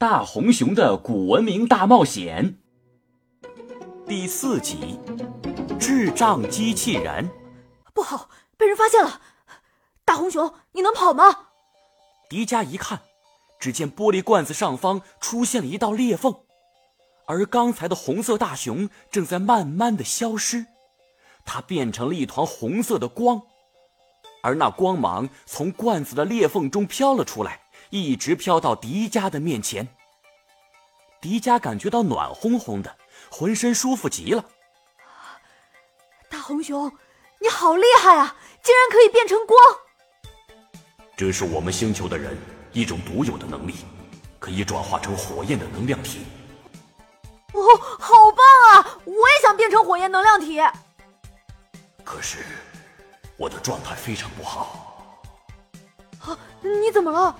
大红熊的古文明大冒险第四集：智障机器人。不好，被人发现了！大红熊，你能跑吗？迪迦一看，只见玻璃罐子上方出现了一道裂缝，而刚才的红色大熊正在慢慢的消失，它变成了一团红色的光，而那光芒从罐子的裂缝中飘了出来。一直飘到迪迦的面前。迪迦感觉到暖烘烘的，浑身舒服极了。大红熊，你好厉害啊！竟然可以变成光。这是我们星球的人一种独有的能力，可以转化成火焰的能量体。哦，好棒啊！我也想变成火焰能量体。可是，我的状态非常不好。啊，你怎么了？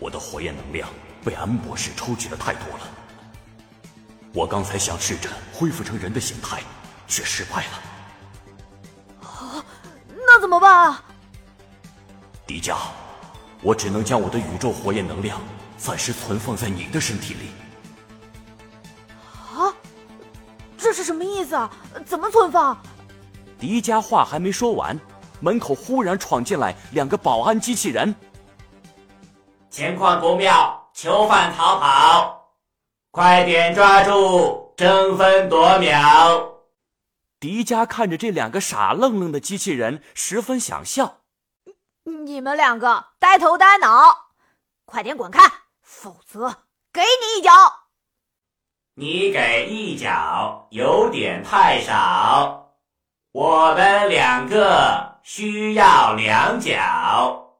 我的火焰能量被安博士抽取的太多了，我刚才想试着恢复成人的形态，却失败了。啊，那怎么办啊？迪迦，我只能将我的宇宙火焰能量暂时存放在你的身体里。啊，这是什么意思啊？怎么存放？迪迦话还没说完，门口忽然闯进来两个保安机器人。情况不妙，囚犯逃跑，快点抓住，争分夺秒！迪迦看着这两个傻愣愣的机器人，十分想笑。你们两个呆头呆脑，快点滚开，否则给你一脚！你给一脚有点太少，我们两个需要两脚。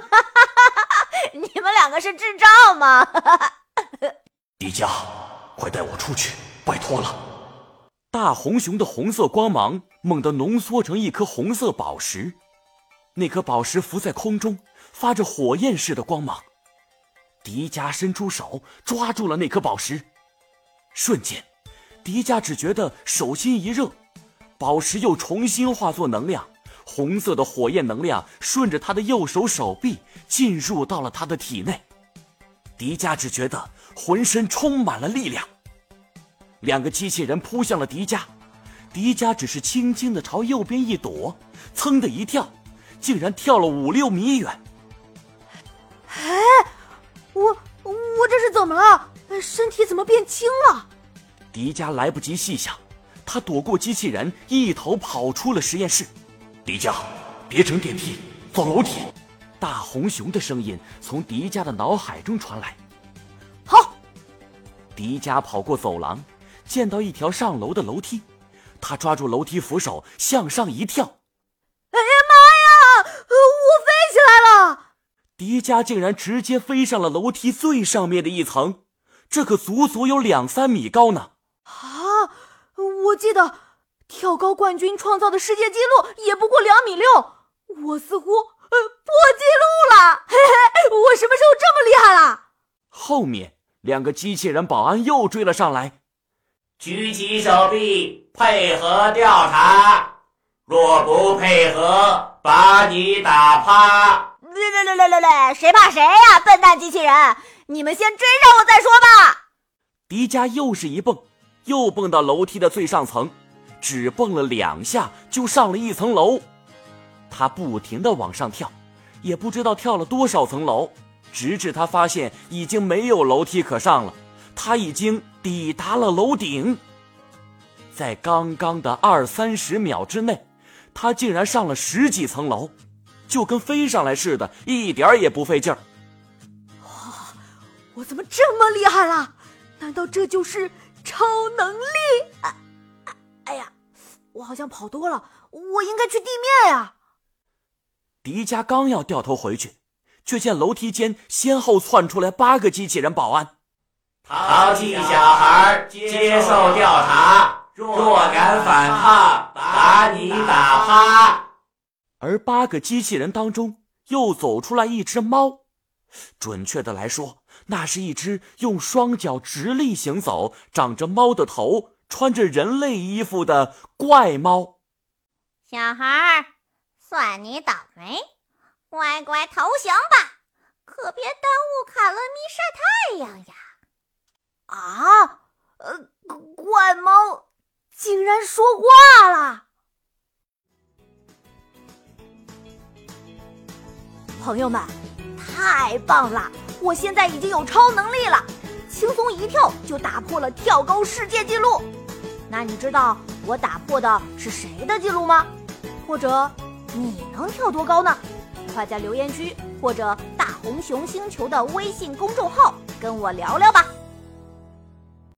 哈哈哈哈哈！你们两个是智障吗？迪迦，快带我出去，拜托了！大红熊的红色光芒猛地浓缩成一颗红色宝石，那颗宝石浮在空中，发着火焰似的光芒。迪迦伸出手抓住了那颗宝石，瞬间，迪迦只觉得手心一热，宝石又重新化作能量。红色的火焰能量顺着他的右手手臂进入到了他的体内，迪迦只觉得浑身充满了力量。两个机器人扑向了迪迦，迪迦只是轻轻的朝右边一躲，噌的一跳，竟然跳了五六米远。哎，我我这是怎么了？身体怎么变轻了？迪迦来不及细想，他躲过机器人，一头跑出了实验室。迪迦，别乘电梯，走楼梯。大红熊的声音从迪迦的脑海中传来。好，迪迦跑过走廊，见到一条上楼的楼梯，他抓住楼梯扶手向上一跳。哎呀妈呀！我飞起来了！迪迦竟然直接飞上了楼梯最上面的一层，这可足足有两三米高呢。啊，我记得。跳高冠军创造的世界纪录也不过两米六，我似乎呃破纪录了！嘿嘿，我什么时候这么厉害了？后面两个机器人保安又追了上来，举起手臂配合调查，若不配合，把你打趴！来来来来来来，谁怕谁呀？笨蛋机器人，你们先追上我再说吧！迪迦又是一蹦，又蹦到楼梯的最上层。只蹦了两下就上了一层楼，他不停的往上跳，也不知道跳了多少层楼，直至他发现已经没有楼梯可上了，他已经抵达了楼顶。在刚刚的二三十秒之内，他竟然上了十几层楼，就跟飞上来似的，一点也不费劲儿。哇，我怎么这么厉害了？难道这就是超能力？我好像跑多了，我应该去地面呀。迪迦刚要掉头回去，却见楼梯间先后窜出来八个机器人保安。淘气小孩接受调查，若敢反抗，把你打趴。而八个机器人当中又走出来一只猫，准确的来说，那是一只用双脚直立行走、长着猫的头。穿着人类衣服的怪猫，小孩儿，算你倒霉，乖乖投降吧，可别耽误卡乐咪晒太阳呀。啊，呃，怪猫竟然说话了！朋友们，太棒了！我现在已经有超能力了，轻松一跳就打破了跳高世界纪录。那你知道我打破的是谁的记录吗？或者你能跳多高呢？快在留言区或者大红熊星球的微信公众号跟我聊聊吧。